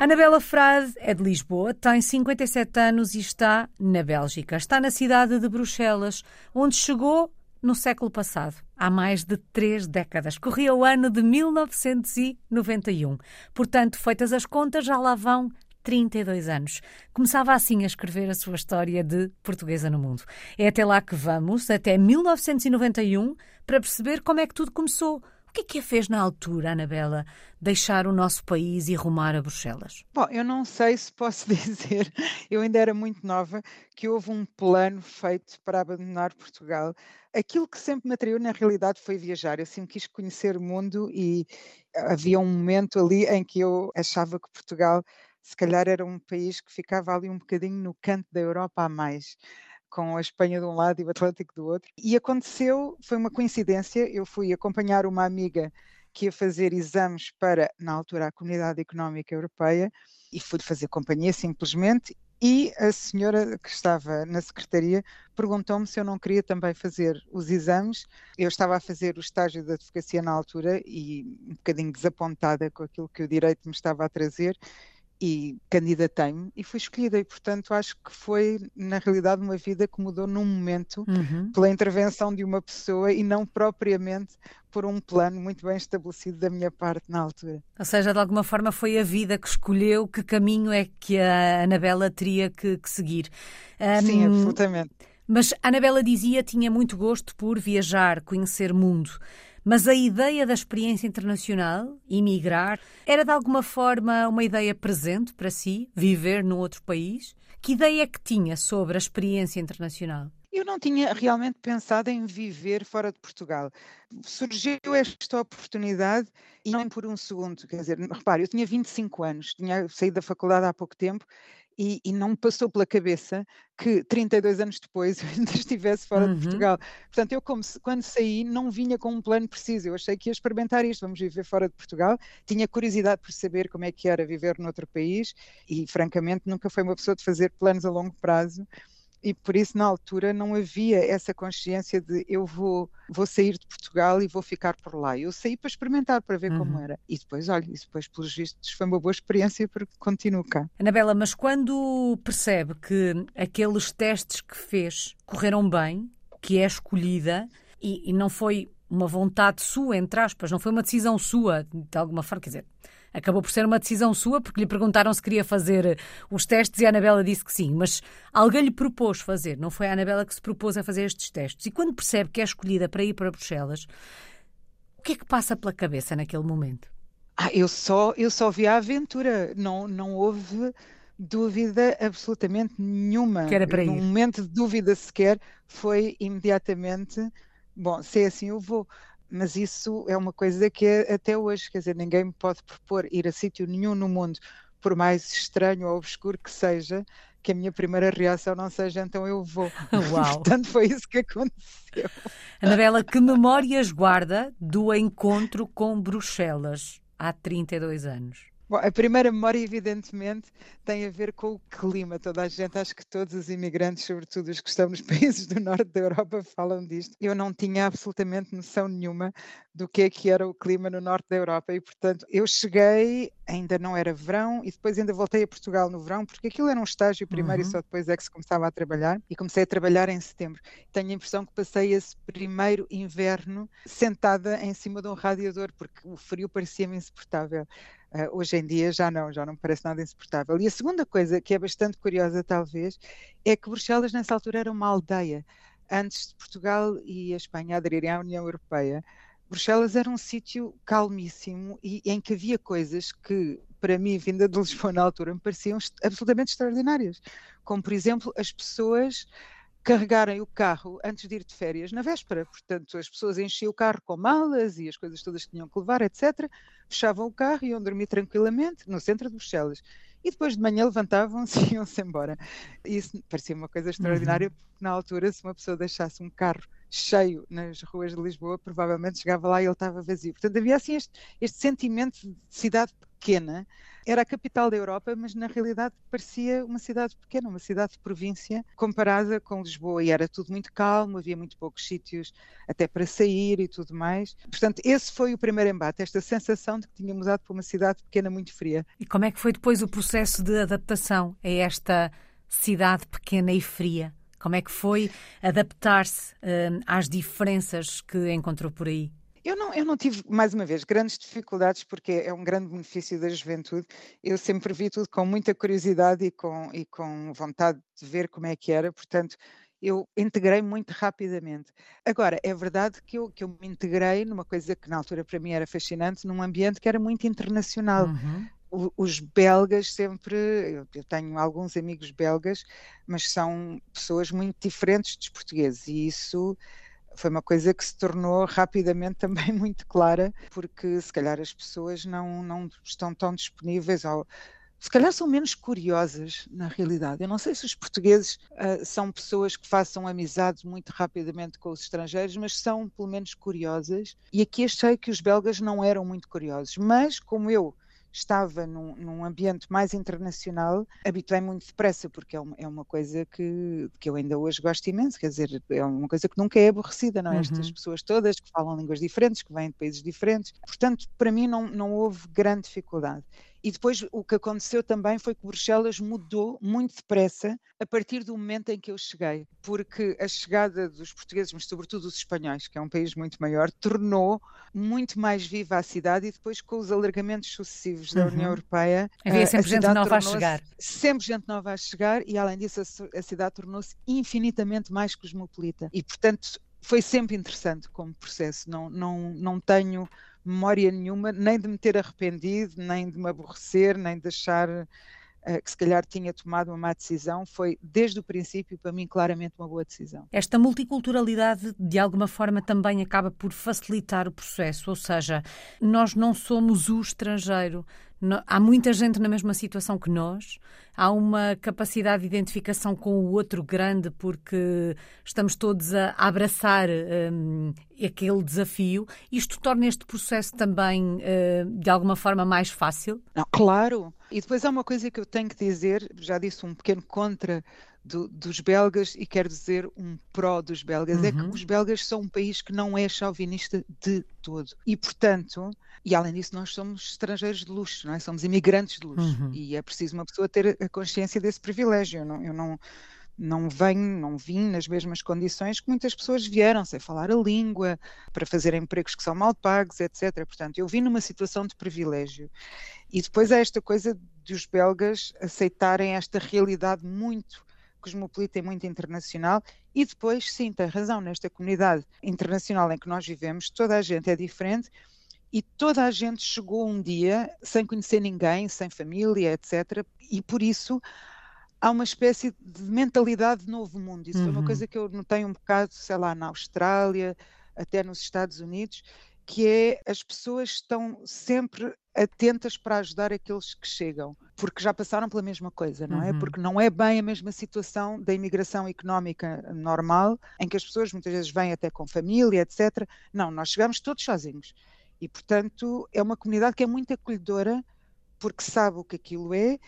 Anabela Frade é de Lisboa, tem 57 anos e está na Bélgica. Está na cidade de Bruxelas, onde chegou no século passado, há mais de três décadas. Corria o ano de 1991. Portanto, feitas as contas, já lá vão 32 anos. Começava assim a escrever a sua história de portuguesa no mundo. É até lá que vamos, até 1991, para perceber como é que tudo começou o que é que a fez na altura, Anabela, deixar o nosso país e rumar a Bruxelas? Bom, eu não sei se posso dizer, eu ainda era muito nova, que houve um plano feito para abandonar Portugal. Aquilo que sempre me atraiu na realidade foi viajar. Eu sempre quis conhecer o mundo e havia um momento ali em que eu achava que Portugal se calhar era um país que ficava ali um bocadinho no canto da Europa a mais com a Espanha de um lado e o Atlântico do outro. E aconteceu, foi uma coincidência, eu fui acompanhar uma amiga que ia fazer exames para, na altura, a Comunidade Económica Europeia, e fui fazer companhia simplesmente, e a senhora que estava na secretaria perguntou-me se eu não queria também fazer os exames. Eu estava a fazer o estágio de advocacia na altura e um bocadinho desapontada com aquilo que o direito me estava a trazer e candidatei-me e fui escolhida e portanto acho que foi na realidade uma vida que mudou num momento uhum. pela intervenção de uma pessoa e não propriamente por um plano muito bem estabelecido da minha parte na altura. Ou seja, de alguma forma foi a vida que escolheu que caminho é que a Anabela teria que, que seguir. Um, Sim, absolutamente. Mas a Anabela dizia tinha muito gosto por viajar, conhecer mundo. Mas a ideia da experiência internacional, emigrar, era de alguma forma uma ideia presente para si, viver num outro país? Que ideia é que tinha sobre a experiência internacional? Eu não tinha realmente pensado em viver fora de Portugal. Surgiu esta oportunidade e não por um segundo. Quer dizer, repare, eu tinha 25 anos, tinha saído da faculdade há pouco tempo e, e, não me passou pela cabeça que 32 anos depois eu ainda estivesse fora uhum. de Portugal. Portanto, eu como, quando saí não vinha com um plano preciso, eu achei que ia experimentar isto, vamos viver fora de Portugal, tinha curiosidade por saber como é que era viver noutro país e francamente nunca foi uma pessoa de fazer planos a longo prazo e por isso na altura não havia essa consciência de eu vou, vou sair de Portugal e vou ficar por lá. Eu saí para experimentar, para ver uhum. como era. E depois, olha, isso depois pelos vistos foi uma boa experiência porque continuo cá. Anabela, mas quando percebe que aqueles testes que fez correram bem, que é escolhida e, e não foi uma vontade sua, entre aspas, não foi uma decisão sua, de alguma forma, quer dizer, Acabou por ser uma decisão sua, porque lhe perguntaram se queria fazer os testes e a Anabela disse que sim, mas alguém lhe propôs fazer, não foi a Anabela que se propôs a fazer estes testes. E quando percebe que é escolhida para ir para Bruxelas, o que é que passa pela cabeça naquele momento? Ah, eu só, eu só vi a aventura, não, não houve dúvida absolutamente nenhuma. Que era para ir. Um momento de dúvida sequer foi imediatamente, bom, se é assim eu vou mas isso é uma coisa que até hoje, quer dizer, ninguém me pode propor ir a sítio nenhum no mundo, por mais estranho ou obscuro que seja, que a minha primeira reação não seja então eu vou. Uau. Portanto, foi isso que aconteceu. Anabela, que memórias guarda do encontro com Bruxelas há 32 anos? Bom, a primeira memória, evidentemente, tem a ver com o clima. Toda a gente, acho que todos os imigrantes, sobretudo os que estão nos países do norte da Europa, falam disto. Eu não tinha absolutamente noção nenhuma do que é que era o clima no norte da Europa e, portanto, eu cheguei, ainda não era verão, e depois ainda voltei a Portugal no verão, porque aquilo era um estágio primeiro uhum. e só depois é que se começava a trabalhar. E comecei a trabalhar em setembro. Tenho a impressão que passei esse primeiro inverno sentada em cima de um radiador, porque o frio parecia-me insuportável. Uh, hoje em dia já não, já não me parece nada insuportável. E a segunda coisa, que é bastante curiosa talvez, é que Bruxelas nessa altura era uma aldeia. Antes de Portugal e a Espanha aderirem à União Europeia, Bruxelas era um sítio calmíssimo e em que havia coisas que, para mim, vinda de Lisboa na altura, me pareciam absolutamente extraordinárias. Como, por exemplo, as pessoas carregarem o carro antes de ir de férias na véspera. Portanto, as pessoas enchiam o carro com malas e as coisas todas que tinham que levar, etc. Fechavam o carro e iam dormir tranquilamente no centro de Bruxelas. E depois de manhã levantavam-se e iam-se embora. Isso parecia uma coisa extraordinária, uhum. porque na altura, se uma pessoa deixasse um carro cheio nas ruas de Lisboa, provavelmente chegava lá e ele estava vazio. Portanto, havia assim este, este sentimento de cidade pequena era a capital da Europa, mas na realidade parecia uma cidade pequena, uma cidade de província, comparada com Lisboa. E era tudo muito calmo, havia muito poucos sítios até para sair e tudo mais. Portanto, esse foi o primeiro embate, esta sensação de que tínhamos mudado para uma cidade pequena muito fria. E como é que foi depois o processo de adaptação a esta cidade pequena e fria? Como é que foi adaptar-se uh, às diferenças que encontrou por aí? Eu não, eu não tive, mais uma vez, grandes dificuldades, porque é um grande benefício da juventude. Eu sempre vi tudo com muita curiosidade e com, e com vontade de ver como é que era, portanto, eu integrei muito rapidamente. Agora, é verdade que eu, que eu me integrei numa coisa que na altura para mim era fascinante, num ambiente que era muito internacional. Uhum. os belgas sempre, eu, tenho alguns amigos belgas, mas são pessoas muito diferentes dos portugueses e isso foi uma coisa que se tornou rapidamente também muito clara, porque se calhar as pessoas não, não estão tão disponíveis ou se calhar são menos curiosas na realidade. Eu não sei se os portugueses uh, são pessoas que façam amizades muito rapidamente com os estrangeiros, mas são pelo menos curiosas. E aqui achei que os belgas não eram muito curiosos, mas como eu estava num, num ambiente mais internacional, habituei muito depressa, porque é uma, é uma, coisa que, que eu ainda hoje gosto imenso, quer dizer, é uma coisa que nunca é aborrecida, não é? Uhum. Estas pessoas todas que falam línguas diferentes, que vêm de países diferentes, portanto, para mim não, não houve grande dificuldade. E depois o que aconteceu também foi que Bruxelas mudou muito depressa a partir do momento em que eu cheguei, porque a chegada dos portugueses, mas sobretudo dos espanhóis, que é um país muito maior, tornou muito mais viva a cidade e depois com os alargamentos sucessivos da uhum. União Europeia. Havia sempre gente nova a chegar. Sempre gente nova a chegar e além disso a, a cidade tornou-se infinitamente mais cosmopolita. E portanto foi sempre interessante como processo. Não, não, não tenho memória nenhuma, nem de me ter arrependido, nem de me aborrecer, nem de achar uh, que se calhar tinha tomado uma má decisão. Foi, desde o princípio, para mim, claramente uma boa decisão. Esta multiculturalidade, de alguma forma, também acaba por facilitar o processo, ou seja, nós não somos o estrangeiro, há muita gente na mesma situação que nós, há uma capacidade de identificação com o outro grande porque estamos todos a abraçar um, aquele desafio. Isto torna este processo também, uh, de alguma forma, mais fácil? Não, claro. E depois há uma coisa que eu tenho que dizer, já disse um pequeno contra do, dos belgas e quero dizer um pró dos belgas, uhum. é que uhum. os belgas são um país que não é chauvinista de todo. E, portanto, e além disso, nós somos estrangeiros de luxo, não é? Somos imigrantes de luxo. Uhum. E é preciso uma pessoa ter a consciência desse privilégio. Eu não, eu não, não venho, não vim nas mesmas condições que muitas pessoas vieram, sem falar a língua, para fazer empregos que são mal pagos, etc. Portanto, eu vim numa situação de privilégio. E depois há esta coisa de os belgas aceitarem esta realidade muito cosmopolita e muito internacional. E depois, sim, tem razão, nesta comunidade internacional em que nós vivemos, toda a gente é diferente e toda a gente chegou um dia sem conhecer ninguém, sem família, etc. E por isso há uma espécie de mentalidade de novo mundo. Isso uhum. foi uma coisa que eu notei um bocado, sei lá, na Austrália, até nos Estados Unidos, que é as pessoas estão sempre atentas para ajudar aqueles que chegam, porque já passaram pela mesma coisa, não é? Uhum. Porque não é bem a mesma situação da imigração económica normal, em que as pessoas muitas vezes vêm até com família, etc. Não, nós chegamos todos sozinhos. E, portanto, é uma comunidade que é muito acolhedora, porque sabe o que aquilo é,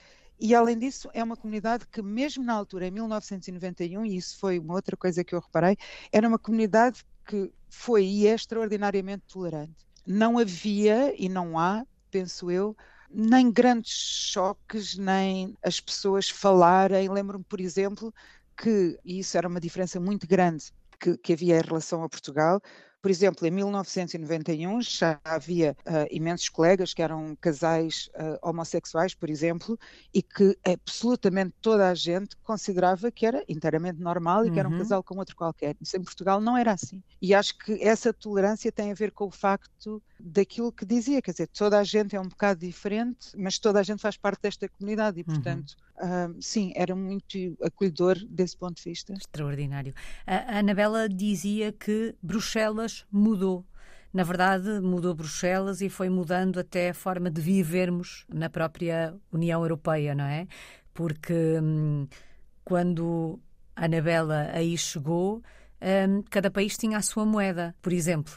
e além disso, é uma comunidade que, mesmo na altura, em 1991, e isso foi uma outra coisa que eu reparei, era uma comunidade que foi e é extraordinariamente tolerante. Não havia e não há, penso eu, nem grandes choques, nem as pessoas falarem. Lembro-me, por exemplo, que, e isso era uma diferença muito grande que, que havia em relação a Portugal, por exemplo, em 1991 já havia uh, imensos colegas que eram casais uh, homossexuais, por exemplo, e que absolutamente toda a gente considerava que era inteiramente normal e uhum. que era um uhum. casal com outro qualquer. Isso em Portugal não era assim. E acho que essa tolerância tem a ver com o facto daquilo que dizia, quer dizer, toda a gente é um bocado diferente, mas toda a gente faz parte desta comunidade e, uhum. portanto, uhum. Sim, era muito acolhedor desse ponto de vista. Extraordinário. A Anabela dizia que Bruxelas mudou. Na verdade, mudou Bruxelas e foi mudando até a forma de vivermos na própria União Europeia, não é? Porque hum, quando a Anabela aí chegou, hum, cada país tinha a sua moeda. Por exemplo,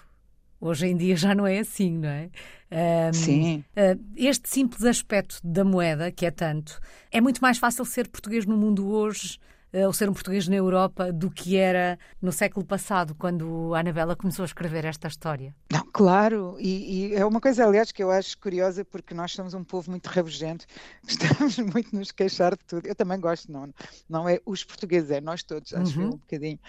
Hoje em dia já não é assim, não é? Um, Sim. Uh, este simples aspecto da moeda, que é tanto, é muito mais fácil ser português no mundo hoje ou ser um português na Europa do que era no século passado, quando a Anabela começou a escrever esta história. Não, claro, e, e, é uma coisa, aliás, que eu acho curiosa, porque nós somos um povo muito rabugento, gostamos muito nos queixar de tudo. Eu também gosto, não, não é os portugueses, é nós todos, acho uhum. um bocadinho.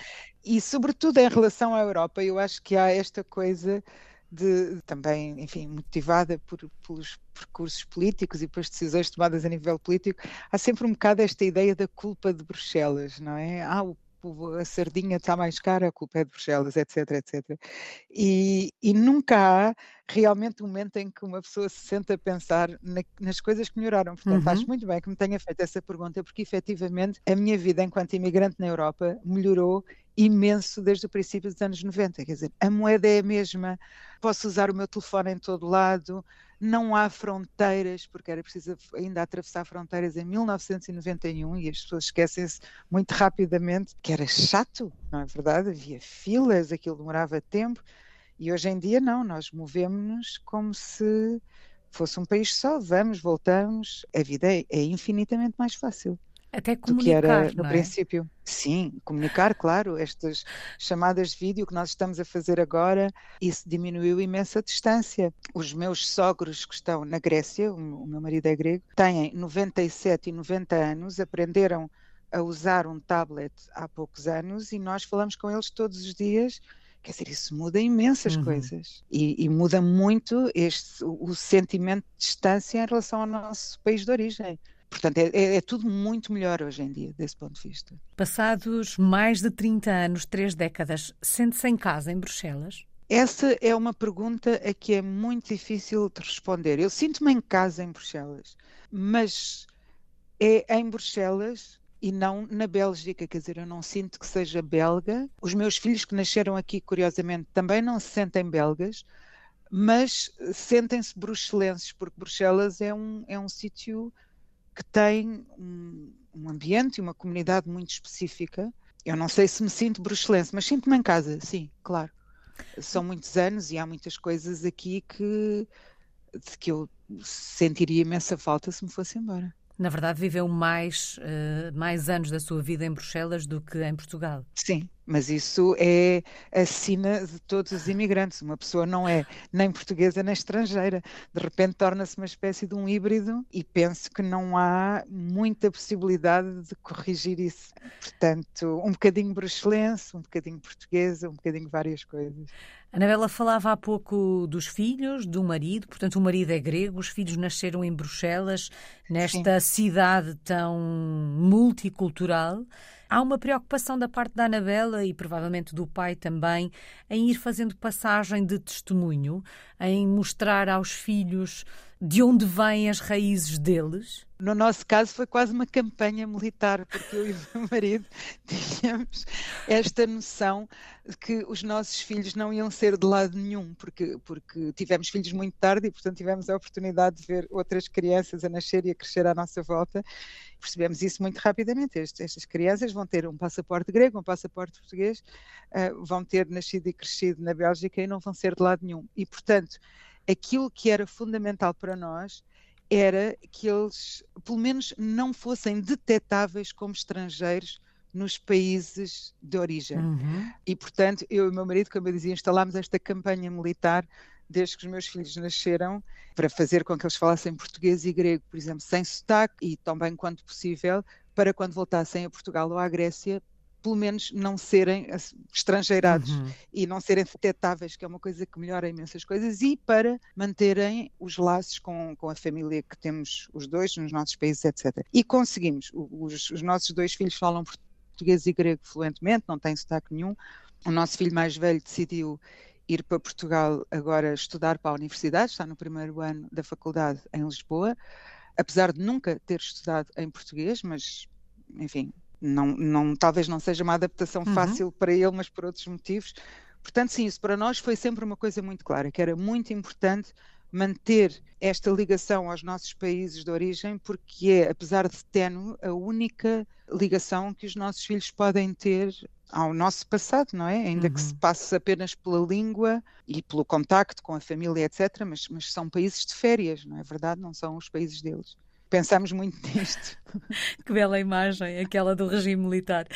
E, sobretudo, em relação à Europa, eu acho que há esta coisa de, também, enfim, motivada por, pelos percursos políticos e pelas decisões tomadas a nível político, há sempre um bocado esta ideia da culpa de Bruxelas, não é? Ah, o a sardinha está mais cara, a culpa é de Bruxelas, etc, etc. E, e, nunca há realmente um momento em que uma pessoa se senta a pensar na, nas coisas que melhoraram. Portanto, uhum. acho muito bem que me tenha feito essa pergunta, porque efetivamente a minha vida enquanto imigrante na Europa melhorou imenso desde o princípio dos anos 90. Quer dizer, a moeda é a mesma, posso usar o meu telefone em todo lado, não há fronteiras, porque era preciso ainda atravessar fronteiras em 1991 e as pessoas esquecem-se muito rapidamente que era chato, não é verdade? Havia filas, aquilo demorava tempo e hoje em dia não, nós movemos-nos como se fosse um país só, vamos, voltamos, a vida é, é infinitamente mais fácil. Até comunicar, do que era no é? princípio. Sim, comunicar, claro, estas chamadas de vídeo que nós estamos a fazer agora, isso diminuiu imensa distância. Os meus sogros que estão na Grécia, o meu marido é grego, têm 97 e 90 anos, aprenderam a usar um tablet há poucos anos e nós falamos com eles todos os dias Quer dizer, isso muda imensas uhum. coisas e, e, muda muito este, o, o, sentimento de distância em relação ao nosso país de origem. Portanto, é, é, é, tudo muito melhor hoje em dia, desse ponto de vista. Passados mais de 30 anos, três décadas, sente-se em casa em Bruxelas? Essa é uma pergunta a que é muito difícil de responder. Eu sinto-me em casa em Bruxelas, mas é em Bruxelas e não na Bélgica, quer dizer, eu não sinto que seja belga. Os meus filhos que nasceram aqui, curiosamente, também não se sentem belgas, mas sentem-se bruxelenses, porque Bruxelas é um, é um sítio que tem um, um ambiente e uma comunidade muito específica. Eu não sei se me sinto bruxelense, mas sinto-me em casa, sim, claro. São muitos anos e há muitas coisas aqui que, que eu sentiria imensa falta se me fosse embora. Na verdade, viveu mais, uh, mais anos da sua vida em Bruxelas do que em Portugal. Sim, mas isso é a sina de todos os imigrantes. Uma pessoa não é nem portuguesa nem estrangeira. De repente torna-se uma espécie de um híbrido e penso que não há muita possibilidade de corrigir isso. Portanto, um bocadinho bruxelense, um bocadinho portuguesa, um bocadinho várias coisas. Anabela falava há pouco dos filhos, do marido, portanto, o marido é grego, os filhos nasceram em Bruxelas, nesta Sim. cidade tão multicultural. Há uma preocupação da parte da Anabela e provavelmente do pai também em ir fazendo passagem de testemunho, em mostrar aos filhos de onde vêm as raízes deles? No nosso caso foi quase uma campanha militar, porque eu e o meu marido tínhamos esta noção de que os nossos filhos não iam ser de lado nenhum, porque, porque tivemos filhos muito tarde e, portanto, tivemos a oportunidade de ver outras crianças a nascer e a crescer à nossa volta. Percebemos isso muito rapidamente. Estas crianças vão ter um passaporte grego, um passaporte português, uh, vão ter nascido e crescido na Bélgica e não vão ser de lado nenhum. E, portanto, aquilo que era fundamental para nós era que eles, pelo menos, não fossem detectáveis como estrangeiros nos países de origem. Uhum. E, portanto, eu e o meu marido, como eu dizia, instalámos esta campanha militar desde que os meus filhos nasceram, para fazer com que eles falassem português e grego, por exemplo, sem sotaque e tão bem quanto possível, para quando voltassem a Portugal ou à Grécia, pelo menos não serem estrangeirados uhum. e não serem detectáveis, que é uma coisa que melhora imensas coisas, e para manterem os laços com, com a família que temos os dois nos nossos países, etc. E conseguimos. Os, os nossos dois filhos falam português e grego fluentemente, não têm sotaque nenhum. O nosso filho mais velho decidiu ir para Portugal agora estudar para a universidade, está no primeiro ano da faculdade em Lisboa, apesar de nunca ter estudado em português, mas enfim, não, não, talvez não seja uma adaptação uhum. fácil para ele, mas por outros motivos. Portanto, sim, isso para nós foi sempre uma coisa muito clara, que era muito importante manter esta ligação aos nossos países de origem, porque é, apesar de tenue, a única ligação que os nossos filhos podem ter ao nosso passado, não é? Ainda uhum. que se uhum. passe apenas pela língua e pelo contacto com a família, etc. Mas, mas são países de férias, não é verdade? Não são os países deles pensamos muito nisto. que bela imagem, aquela do regime militar.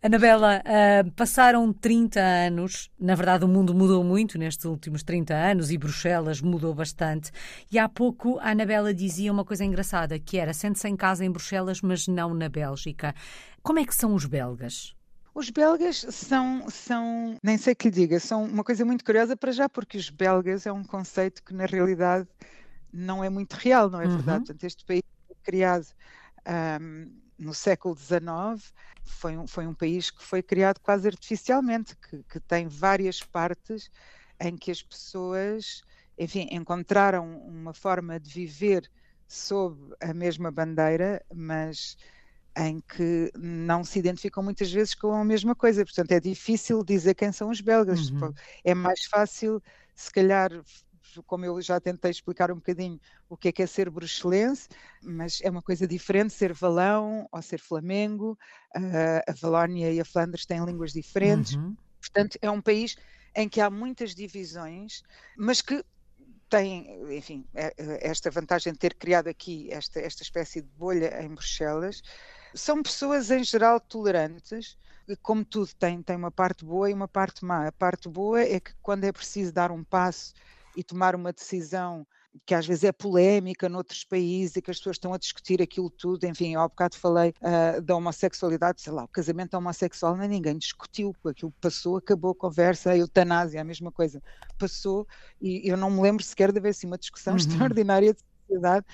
Anabela, uh, passaram 30 anos, na verdade o mundo mudou muito nestes últimos 30 anos e Bruxelas mudou bastante. E há pouco a Anabela dizia uma coisa engraçada, que era sente-se em casa em Bruxelas, mas não na Bélgica. Como é que são os belgas? Os belgas são, são, nem sei que lhe diga, são uma coisa muito curiosa para já, porque os belgas é um conceito que na realidade não é muito real, não é uhum. verdade? Portanto, este país criado um, no século XIX, foi um, foi um país que foi criado quase artificialmente, que, que tem várias partes em que as pessoas, enfim, encontraram uma forma de viver sob a mesma bandeira, mas em que não se identificam muitas vezes com a mesma coisa. Portanto, é difícil dizer quem são os belgas. Uhum. É mais fácil, se calhar, como eu já tentei explicar um bocadinho o que é que é ser bruxelense, mas é uma coisa diferente ser valão ou ser flamengo. Uh, a Valónia e a Flandres têm línguas diferentes. Uhum. Portanto, é um país em que há muitas divisões, mas que tem, enfim, é, é, esta vantagem de ter criado aqui esta, esta espécie de bolha em Bruxelas. São pessoas, em geral, tolerantes, como tudo tem, tem uma parte boa e uma parte má. A parte boa é que quando é preciso dar um passo e tomar uma decisão que às vezes é polémica noutros países e que as pessoas estão a discutir aquilo tudo. Enfim, eu há bocado falei uh, da homossexualidade, sei lá, o casamento homossexual, não é ninguém discutiu, aquilo passou, acabou a conversa, a eutanásia, a mesma coisa, passou e eu não me lembro sequer de haver assim uma discussão uhum. extraordinária de sociedade.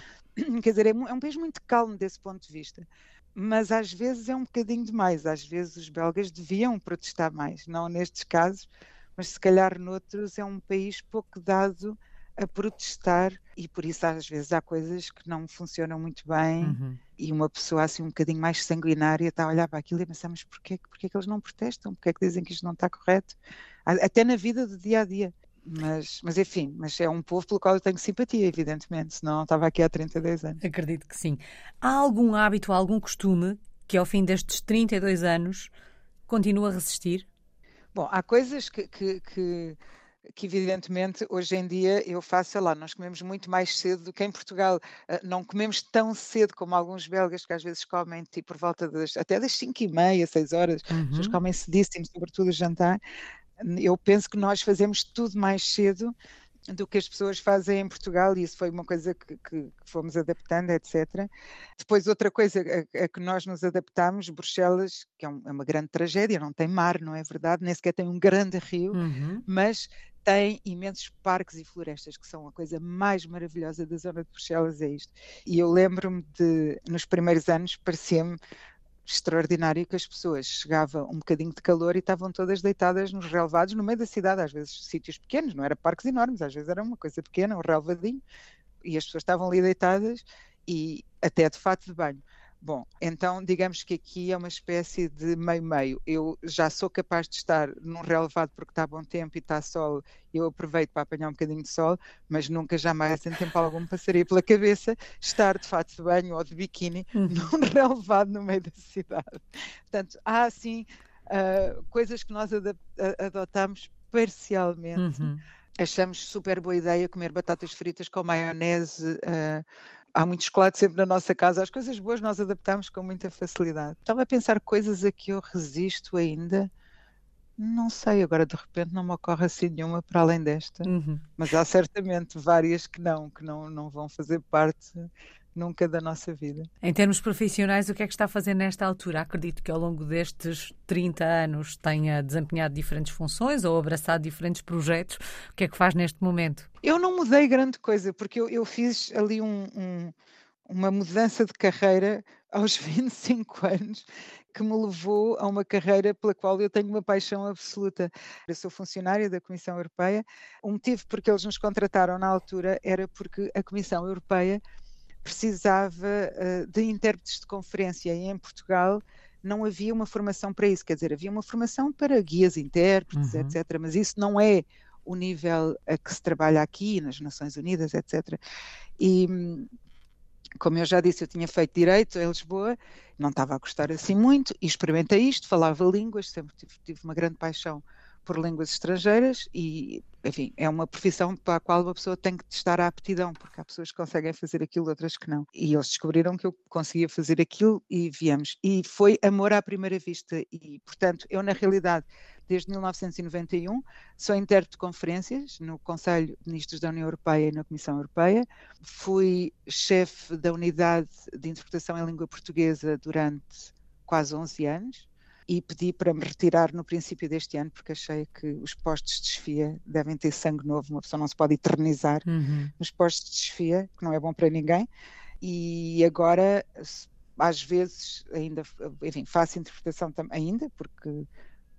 Quer dizer, é, é um país muito calmo desse ponto de vista mas às vezes é um bocadinho demais. Às vezes os belgas deviam protestar mais, não nestes casos, mas se calhar noutros é um país pouco dado a protestar e por isso às vezes há coisas que não funcionam muito bem uhum. e uma pessoa assim um bocadinho mais sanguinária está a olhar para aquilo e pensar, mas porquê, porquê que eles não protestam? Porquê que dizem que isto não está correto? Até na vida do dia a dia. Mas, mas enfim, mas é um povo pelo qual eu tenho simpatia, evidentemente, senão não estava aqui há 32 anos. Acredito que sim. Há algum hábito, algum costume que ao fim destes 32 anos continua a resistir? Bom, há coisas que, que, que, que, evidentemente hoje em dia eu faço, sei lá, nós comemos muito mais cedo do que em Portugal. Uh, não comemos tão cedo como alguns belgas que às vezes comem tipo por volta das, até das 5 e meia, 6 horas, uhum. as pessoas uhum. comem cedíssimo, sobretudo o jantar. Eu penso que nós fazemos tudo mais cedo do que as pessoas fazem em Portugal, e isso foi uma coisa que, que fomos adaptando, etc. Depois, outra coisa a, a, que nós nos adaptamos, Bruxelas, que é, um, é, uma grande tragédia, não tem mar, não é verdade? Nem sequer tem um grande rio, uhum. mas tem imensos parques e florestas, que são a coisa mais maravilhosa da zona de Bruxelas, é isto. E eu lembro-me de, nos primeiros anos, parecia-me extraordinário que as pessoas chegava um bocadinho de calor e estavam todas deitadas nos relevados no meio da cidade, às vezes sítios pequenos, não era parques enormes, às vezes era uma coisa pequena, um relevadinho, e as pessoas estavam ali deitadas e até de fato de banho. Bom, então digamos que aqui é uma espécie de meio-meio. Eu já sou capaz de estar num relevado porque está bom tempo e está sol, eu aproveito para apanhar um bocadinho de sol, mas nunca jamais em tempo algum passaria pela cabeça estar de fato de banho ou de biquíni uhum. num relevado no meio da cidade. Portanto, há assim uh, coisas que nós adotamos parcialmente. Uhum. Achamos super boa ideia comer batatas fritas com maionese. Uh, há muito chocolate sempre na nossa casa. As coisas boas nós adaptamos com muita facilidade. Estava a pensar coisas a que eu resisto ainda. Não sei, agora de repente não me ocorre assim nenhuma para além desta. Uhum. Mas há certamente várias que não, que não, não vão fazer parte nunca da nossa vida. Em termos profissionais, o que é que está a fazer nesta altura? Acredito que ao longo destes 30 anos tenha desempenhado diferentes funções ou abraçado diferentes projetos. O que é que faz neste momento? Eu não mudei grande coisa, porque eu, eu fiz ali um, um, uma mudança de carreira aos 25 anos que me levou a uma carreira pela qual eu tenho uma paixão absoluta. Eu sou funcionária da Comissão Europeia. O motivo por que eles nos contrataram na altura era porque a Comissão Europeia precisava uh, de intérpretes de conferência e em Portugal não havia uma formação para isso, quer dizer, havia uma formação para guias intérpretes, uhum. etc., mas isso não é o nível a que se trabalha aqui, nas Nações Unidas, etc. E, como eu já disse, eu tinha feito direito em Lisboa, não estava a gostar assim muito, e experimentei isto, falava línguas, sempre tive, tive uma grande paixão por línguas estrangeiras e, enfim, é uma profissão para a qual uma pessoa tem que testar a aptidão, porque há pessoas que conseguem fazer aquilo, outras que não. E eles descobriram que eu conseguia fazer aquilo e viemos. E foi amor à primeira vista. E, portanto, eu, na realidade, desde 1991, sou intérprete de conferências no Conselho de Ministros da União Europeia e na Comissão Europeia. Fui chefe da unidade de interpretação em língua portuguesa durante quase 11 anos e pedi para me retirar no princípio deste ano, porque achei que os postos de desfia devem ter sangue novo, uma pessoa não se pode eternizar uhum. nos postos de desfia, que não é bom para ninguém. E agora, às vezes, ainda, enfim, faço interpretação ainda, porque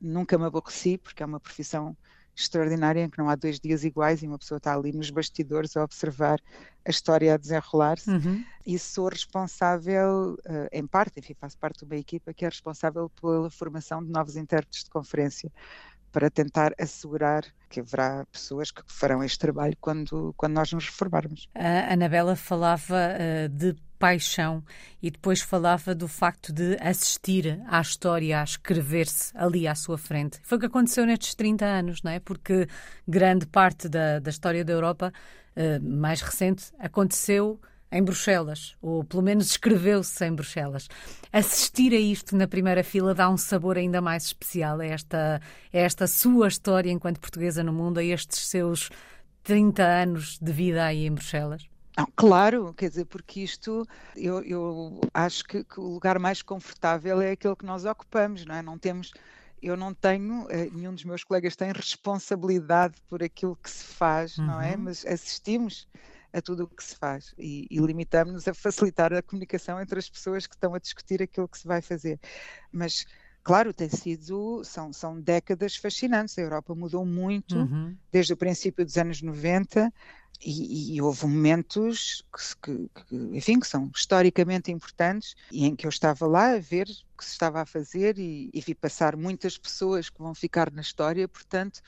nunca me aborreci, porque é uma profissão extraordinária em que não há dois dias iguais e uma pessoa está ali nos bastidores a observar a história a desenrolar-se uhum. e sou responsável, uh, em parte, enfim, faço parte de uma equipa que é responsável pela formação de novos intérpretes de conferência para tentar assegurar que haverá pessoas que farão este trabalho quando, quando nós nos reformarmos. A Anabela falava uh, de paixão e depois falava do facto de assistir à história, a escrever-se ali à sua frente. Foi o que aconteceu nestes 30 anos, não é? Porque grande parte da, da história da Europa uh, mais recente aconteceu em Bruxelas, ou pelo menos escreveu-se em Bruxelas. Assistir a isto na primeira fila dá um sabor ainda mais especial a esta, a esta sua história enquanto portuguesa no mundo, a estes seus 30 anos de vida aí em Bruxelas? Não, claro, quer dizer, porque isto eu, eu acho que, que, o lugar mais confortável é aquele que nós ocupamos, não é? Não temos, eu não tenho, eh, nenhum dos meus colegas tem responsabilidade por aquilo que se faz, uhum. não é? Uhum. Mas assistimos a tudo o que se faz e, e limitamos-nos a facilitar a comunicação entre as pessoas que estão a discutir aquilo que se vai fazer. Mas claro, tem sido, são, são décadas fascinantes. A Europa mudou muito uhum. desde o princípio dos anos 90 e, e houve momentos que, que, enfim, que são historicamente importantes e em que eu estava lá a ver o que se estava a fazer e, e vi passar muitas pessoas que vão ficar na história, portanto,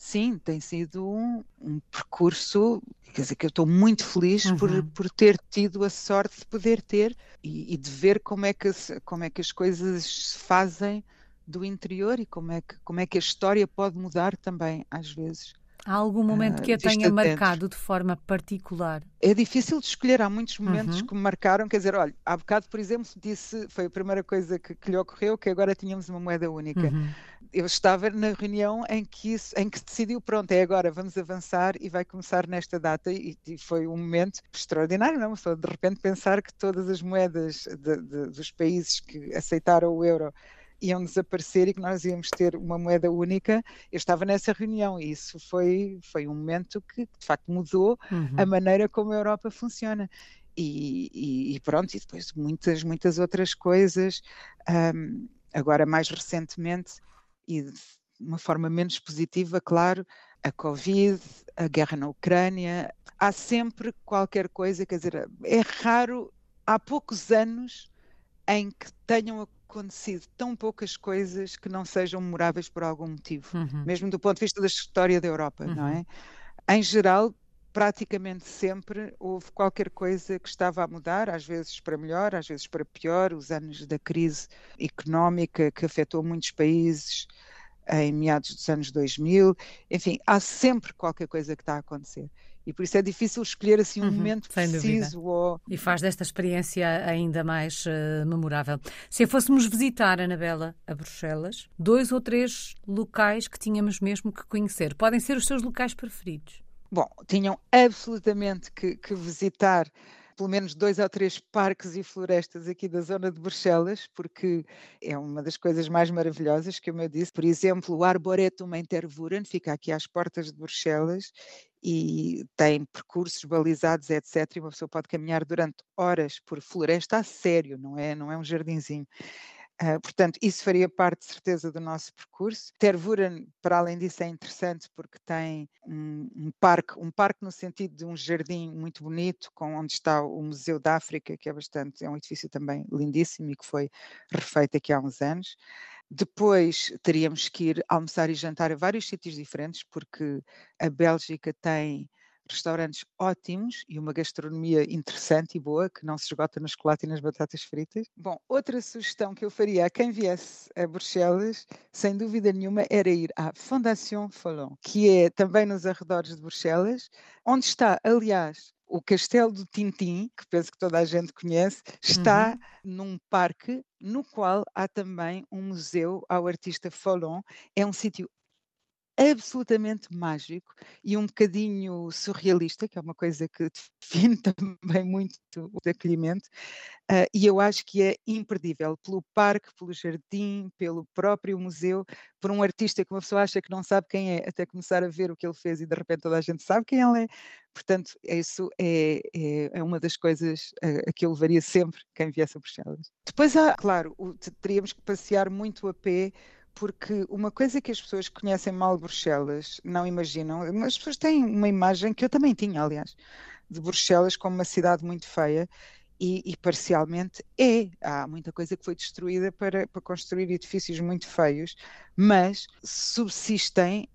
sim, tem sido um, um, percurso, quer dizer, que eu estou muito feliz uhum. por, por ter tido a sorte de poder ter e, e, de ver como é, que, como é que as coisas se fazem do interior e como é que, como é que a história pode mudar também, às vezes. Há algum momento que a tenha marcado de forma particular? É difícil de escolher, há muitos momentos uhum. que me marcaram, quer dizer, olha, há bocado, por exemplo, disse, foi a primeira coisa que, que lhe ocorreu, que agora tínhamos uma moeda única. Uhum. Eu estava na reunião em que, isso, em que se decidiu, pronto, é agora, vamos avançar e vai começar nesta data, e, e foi um momento extraordinário, não? Só de repente pensar que todas as moedas de, de, dos países que aceitaram o euro iam desaparecer e que nós íamos ter uma moeda única. Eu estava nessa reunião e isso foi, foi um momento que, de facto, mudou uhum. a maneira como a Europa funciona. E, e, e, pronto, e depois muitas, muitas outras coisas. Um, agora, mais recentemente, e de uma forma menos positiva, claro, a Covid, a guerra na Ucrânia. Há sempre qualquer coisa, quer dizer, é raro, há poucos anos em que tenham acontecido tão poucas coisas que não sejam memoráveis por algum motivo, uhum. mesmo do ponto de vista da história da Europa, uhum. não é? Em geral, praticamente sempre houve qualquer coisa que estava a mudar, às vezes para melhor, às vezes para pior. Os anos da crise económica que afetou muitos países em meados dos anos 2000, enfim, há sempre qualquer coisa que está a acontecer e por isso é difícil escolher assim um uhum, momento preciso. Ou... E faz desta experiência ainda mais uh, memorável. Se fôssemos visitar, Anabela, a Bruxelas, dois ou três locais que tínhamos mesmo que conhecer, podem ser os seus locais preferidos? Bom, tinham absolutamente que, que visitar pelo menos dois ou três parques e florestas aqui da zona de Bruxelas, porque é uma das coisas mais maravilhosas que, eu disse, por exemplo, o Arboretum em Tervuren fica aqui às portas de Bruxelas e tem percursos balizados, etc. E uma pessoa pode caminhar durante horas por floresta a sério, não é, não é um jardinzinho. Uh, portanto, isso faria parte, de certeza, do nosso percurso. Tervuren, para além disso, é interessante porque tem um, um, parque, um parque no sentido de um jardim muito bonito, com onde está o Museu da África, que é bastante, é um edifício também lindíssimo e que foi refeito aqui há uns anos. Depois teríamos que ir almoçar e jantar a vários sítios diferentes, porque a Bélgica tem restaurantes ótimos e uma gastronomia interessante e boa, que não se esgota no chocolate e nas batatas fritas. Bom, outra sugestão que eu faria a quem viesse a Bruxelas, sem dúvida nenhuma, era ir à Fondation Follon, que é também nos arredores de Bruxelas, onde está, aliás, o Castelo do Tintim, que penso que toda a gente conhece, está uhum. num parque no qual há também um museu ao artista Follon. É um sítio absolutamente mágico e um bocadinho surrealista, que é uma coisa que define também muito o acolhimento, uh, e eu acho que é imperdível pelo parque, pelo jardim, pelo próprio museu, por um artista que uma pessoa acha que não sabe quem é, até começar a ver o que ele fez e de repente toda a gente sabe quem ele é. Portanto, isso é, é, é uma das coisas a, a, que eu levaria sempre quem viesse a Bruxelas. Depois há, claro, o, teríamos que passear muito a pé porque uma coisa que as pessoas que conhecem mal Bruxelas não imaginam, as pessoas têm uma imagem que eu também tinha, aliás, de Bruxelas como uma cidade muito feia. E, e, parcialmente é. Há muita coisa que foi destruída para, para construir edifícios muito feios, mas subsistem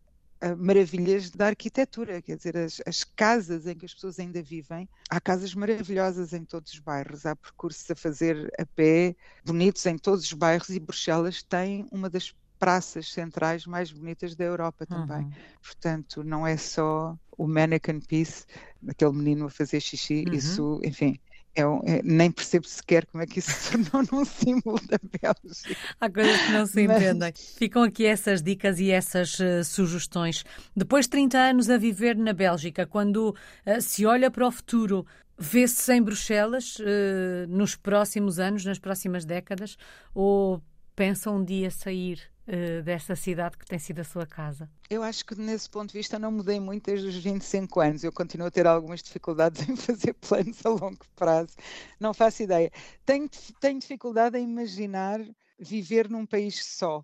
uh, maravilhas da arquitetura, quer dizer, as, as, casas em que as pessoas ainda vivem, há casas maravilhosas em todos os bairros, há percursos a fazer a pé, bonitos em todos os bairros, e Bruxelas tem uma das praças centrais mais bonitas da Europa também. Uhum. Portanto, não é só o mannequin piece, aquele menino a fazer xixi, uhum. isso, enfim, é, é, nem percebo sequer como é que isso se tornou num símbolo da Bélgica. Há coisas que não se Mas... entendem. Ficam aqui essas dicas e essas uh, sugestões. Depois de 30 anos a viver na Bélgica, quando uh, se olha para o futuro, vê-se em Bruxelas uh, nos próximos anos, nas próximas décadas, ou pensa um dia sair uh, desta cidade que tem sido a sua casa? Eu acho que nesse ponto de vista não mudei muito desde os 25 anos. Eu continuo a ter algumas dificuldades em fazer planos a longo prazo. Não faço ideia. Tenho, tenho dificuldade em imaginar viver num país só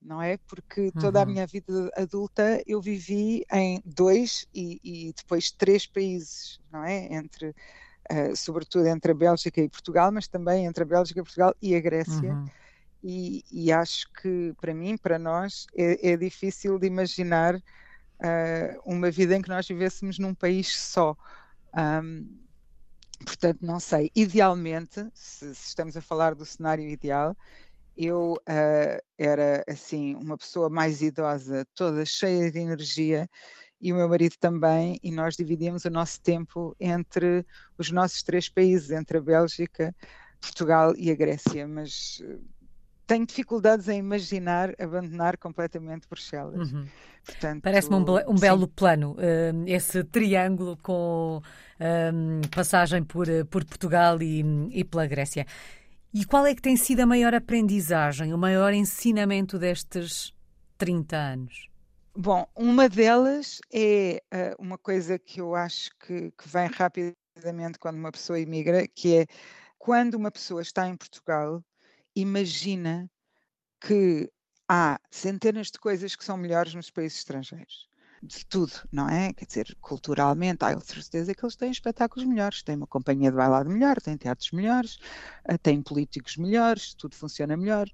não é? Porque toda uhum. a minha vida adulta eu vivi em dois e, e depois três países, não é? Entre, uh, sobretudo entre a Bélgica e Portugal, mas também entre a Bélgica, Portugal e a Grécia. Uhum e, e acho que para mim, para nós, é, é difícil de imaginar uh, uma vida em que nós vivêssemos num país só. Um, portanto, não sei. Idealmente, se, se, estamos a falar do cenário ideal, eu uh, era assim uma pessoa mais idosa, toda cheia de energia, e o meu marido também, e nós dividíamos o nosso tempo entre os nossos três países, entre a Bélgica, Portugal e a Grécia, mas tenho dificuldades em imaginar abandonar completamente Bruxelas. Uhum. Parece-me um, um belo plano, uh, esse triângulo com uh, passagem por, uh, por Portugal e, e pela Grécia. E qual é que tem sido a maior aprendizagem, o maior ensinamento destes 30 anos? Bom, uma delas é uh, uma coisa que eu acho que, que vem rapidamente quando uma pessoa imigra, que é quando uma pessoa está em Portugal, imagina que há centenas de coisas que são melhores nos países estrangeiros. De tudo, não é? Quer dizer, culturalmente, há certeza que eles têm espetáculos melhores, têm uma companhia de bailado melhor, têm teatros melhores, eh, têm políticos melhores, tudo funciona melhor.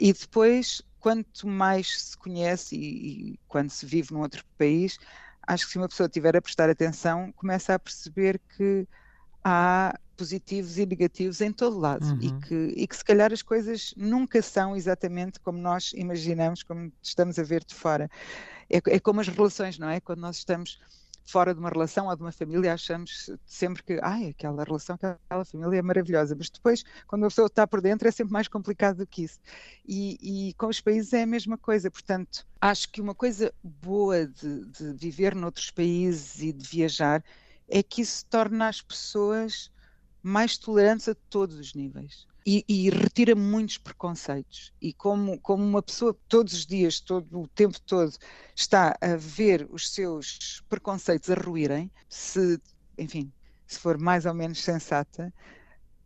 E depois, quanto mais se conhece e, e quando se vive num outro país, acho que se uma pessoa tiver a prestar atenção, começa a perceber que há positivos e negativos em todo lado uhum. e, que, e que se calhar as coisas nunca são exatamente como nós imaginamos, como estamos a ver de fora. É, é como as relações, não é? Quando nós estamos fora de uma relação ou de uma família, achamos sempre que ai, aquela relação, aquela família é maravilhosa, mas depois, quando a pessoa está por dentro, é sempre mais complicado do que isso. E, e com os países é a mesma coisa, portanto, acho que uma coisa boa de, de viver noutros países e de viajar é que isso torna as pessoas mais tolerantes a todos os níveis. E, e, retira muitos preconceitos. E como, como uma pessoa todos os dias, todo o tempo todo, está a ver os seus preconceitos a ruírem, se, enfim, se for mais ou menos sensata,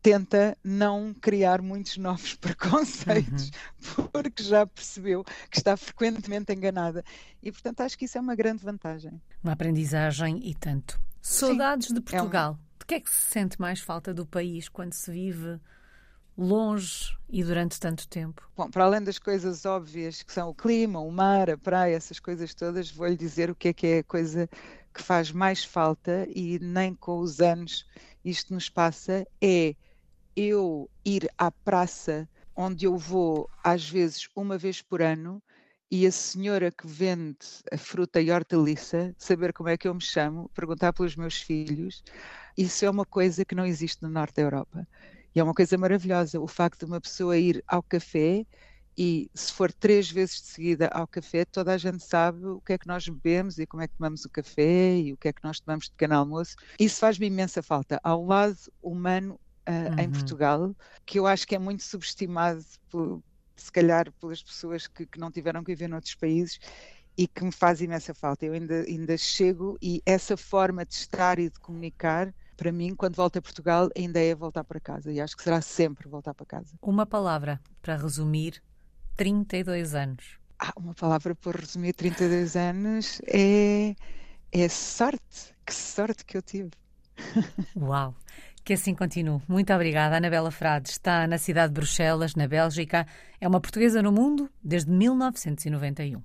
tenta não criar muitos novos preconceitos, uhum. porque já percebeu que está frequentemente enganada. E, portanto, acho que isso é uma grande vantagem. Uma aprendizagem e tanto. Saudades Sim, de Portugal. É um... Que é que se sente mais falta do país quando se vive longe e durante tanto tempo? Bom, para além das coisas óbvias que são o clima, o mar, a praia, essas coisas todas, vou-lhe dizer o que é que é a coisa que faz mais falta e nem com os anos isto nos passa, é eu ir à praça onde eu vou às vezes uma vez por ano e a senhora que vende a fruta e hortaliça saber como é que eu me chamo, perguntar pelos meus filhos, isso é uma coisa que não existe no norte da Europa. E é uma coisa maravilhosa, o facto de uma pessoa ir ao café e se for três vezes de seguida ao café, toda a gente sabe o que é que nós bebemos e como é que tomamos o café e o que é que nós tomamos de pequeno almoço. Isso faz-me imensa falta. Ao lado humano uh, uhum. em Portugal, que eu acho que é muito subestimado, por, se calhar, pelas pessoas que, que não tiveram que viver noutros países e que me faz imensa falta. Eu ainda, ainda chego e essa forma de estar e de comunicar para mim, quando volto a Portugal, ainda é voltar para casa. E acho que será sempre voltar para casa. Uma palavra para resumir 32 anos. Ah, uma palavra para resumir 32 anos é, é sorte. Que sorte que eu tive. Uau! Que assim continue. Muito obrigada. Anabela Frades está na cidade de Bruxelas, na Bélgica. É uma portuguesa no mundo desde 1991.